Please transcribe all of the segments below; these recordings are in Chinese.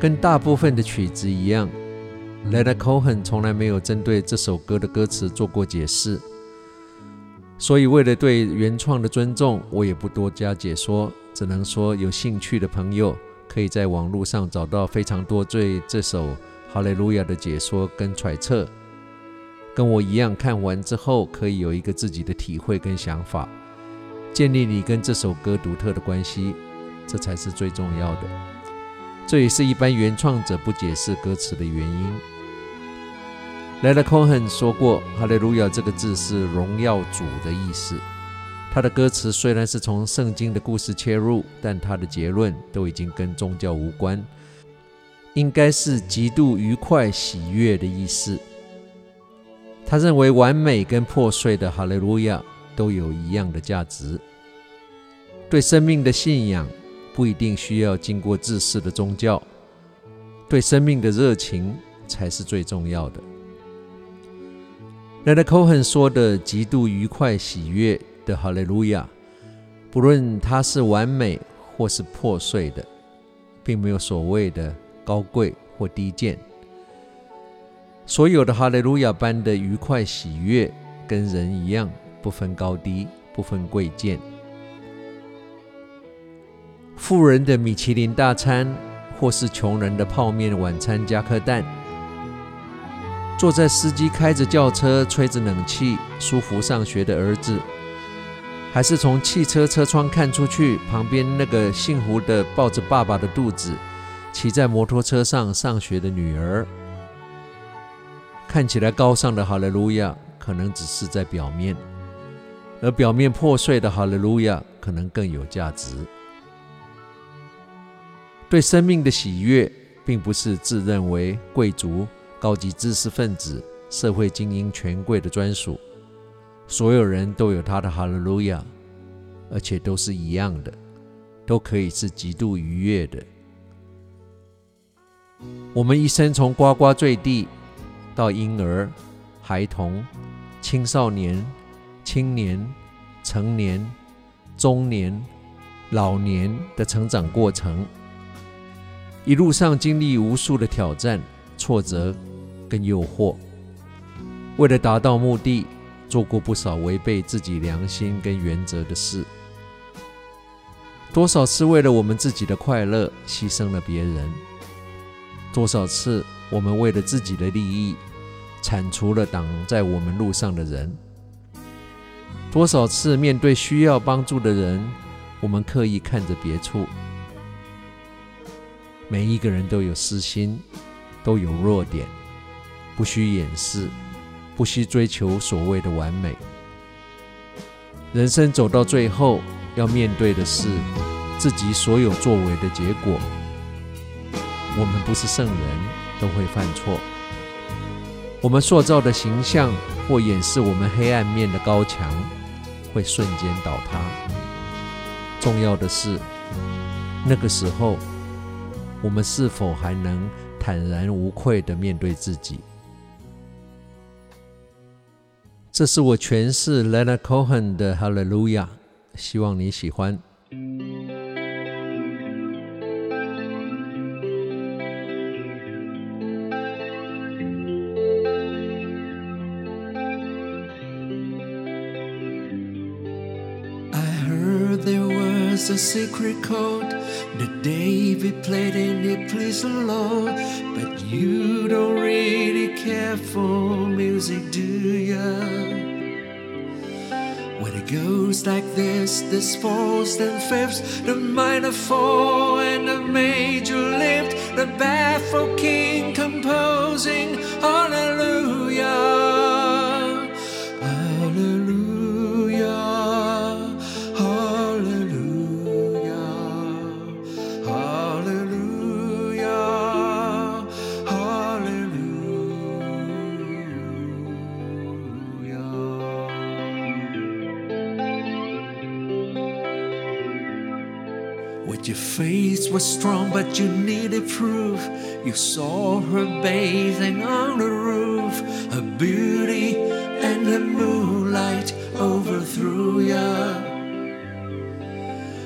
跟大部分的曲子一样 l e n a Cohen 从来没有针对这首歌的歌词做过解释，所以为了对原创的尊重，我也不多加解说，只能说有兴趣的朋友可以在网络上找到非常多对这首《哈利路亚》的解说跟揣测，跟我一样看完之后可以有一个自己的体会跟想法，建立你跟这首歌独特的关系，这才是最重要的。这也是一般原创者不解释歌词的原因。Leonard Cohen 说过：“哈利路亚”这个字是荣耀主的意思。他的歌词虽然是从圣经的故事切入，但他的结论都已经跟宗教无关，应该是极度愉快、喜悦的意思。他认为完美跟破碎的哈利路亚都有一样的价值。对生命的信仰。不一定需要经过自私的宗教，对生命的热情才是最重要的。Leonard Cohen 说的极度愉快、喜悦的哈利路亚，不论它是完美或是破碎的，并没有所谓的高贵或低贱。所有的哈利路亚般的愉快、喜悦，跟人一样，不分高低，不分贵贱。富人的米其林大餐，或是穷人的泡面晚餐加颗蛋；坐在司机开着轿车、吹着冷气、舒服上学的儿子，还是从汽车车窗看出去，旁边那个幸福的抱着爸爸的肚子、骑在摩托车上上学的女儿，看起来高尚的哈利路亚，可能只是在表面；而表面破碎的哈利路亚，可能更有价值。对生命的喜悦，并不是自认为贵族、高级知识分子、社会精英、权贵的专属。所有人都有他的哈利路亚，而且都是一样的，都可以是极度愉悦的。我们一生从呱呱坠地到婴儿、孩童、青少年、青年、成年、中年、老年的成长过程。一路上经历无数的挑战、挫折跟诱惑，为了达到目的，做过不少违背自己良心跟原则的事。多少次为了我们自己的快乐牺牲了别人？多少次我们为了自己的利益铲除了挡在我们路上的人？多少次面对需要帮助的人，我们刻意看着别处？每一个人都有私心，都有弱点，不需掩饰，不需追求所谓的完美。人生走到最后，要面对的是自己所有作为的结果。我们不是圣人，都会犯错。我们塑造的形象或掩饰我们黑暗面的高墙，会瞬间倒塌。重要的是，那个时候。我们是否还能坦然无愧地面对自己？这是我诠释 Leonard Cohen 的《Hallelujah》，希望你喜欢。A secret chord that David played and it pleased the Lord, but you don't really care for music, do ya? When it goes like this, this fourth and fifth, the minor fall and the major lift, the baffled king composing That your faith was strong, but you needed proof. You saw her bathing on the roof, her beauty and the moonlight overthrew you.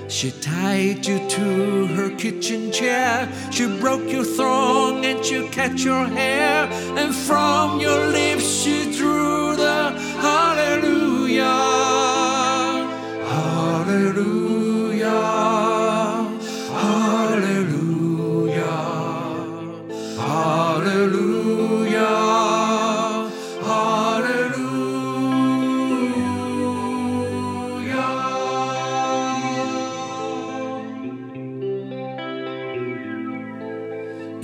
She tied you to her kitchen chair. She broke your thong and she cut your hair. And from your lips she drew the hallelujah.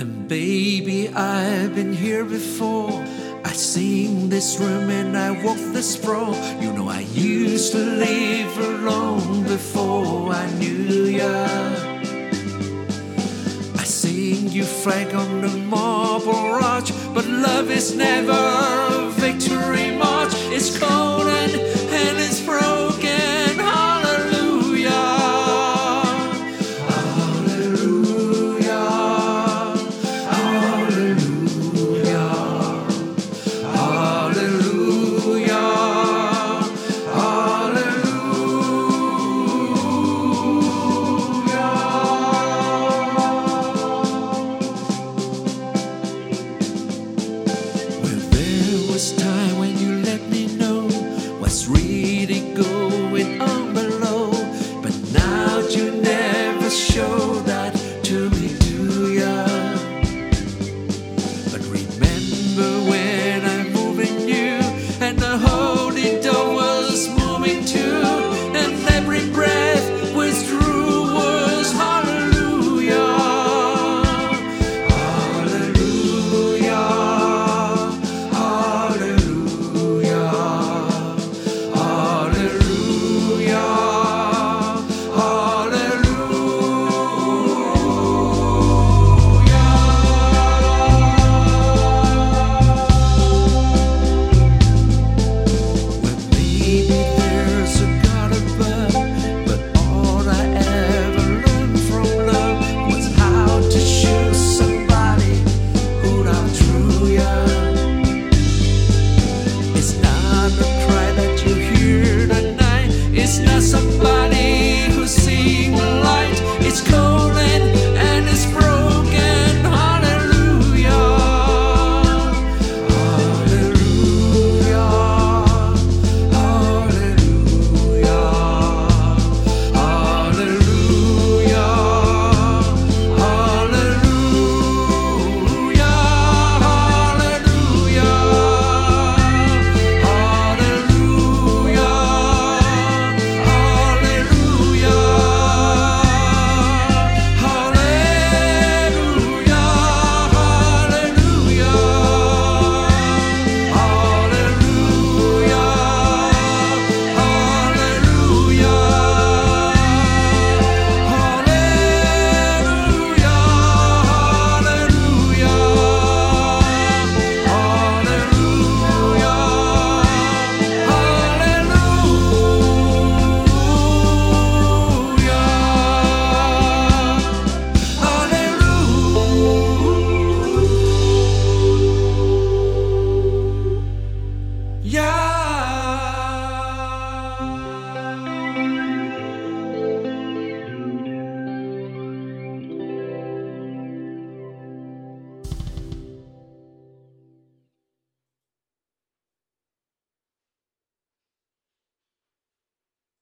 And baby, I've been here before. I seen this room and I walked this floor. You know, I used to live alone before I knew ya. I seen you flag on the marble arch, but love is never a victory.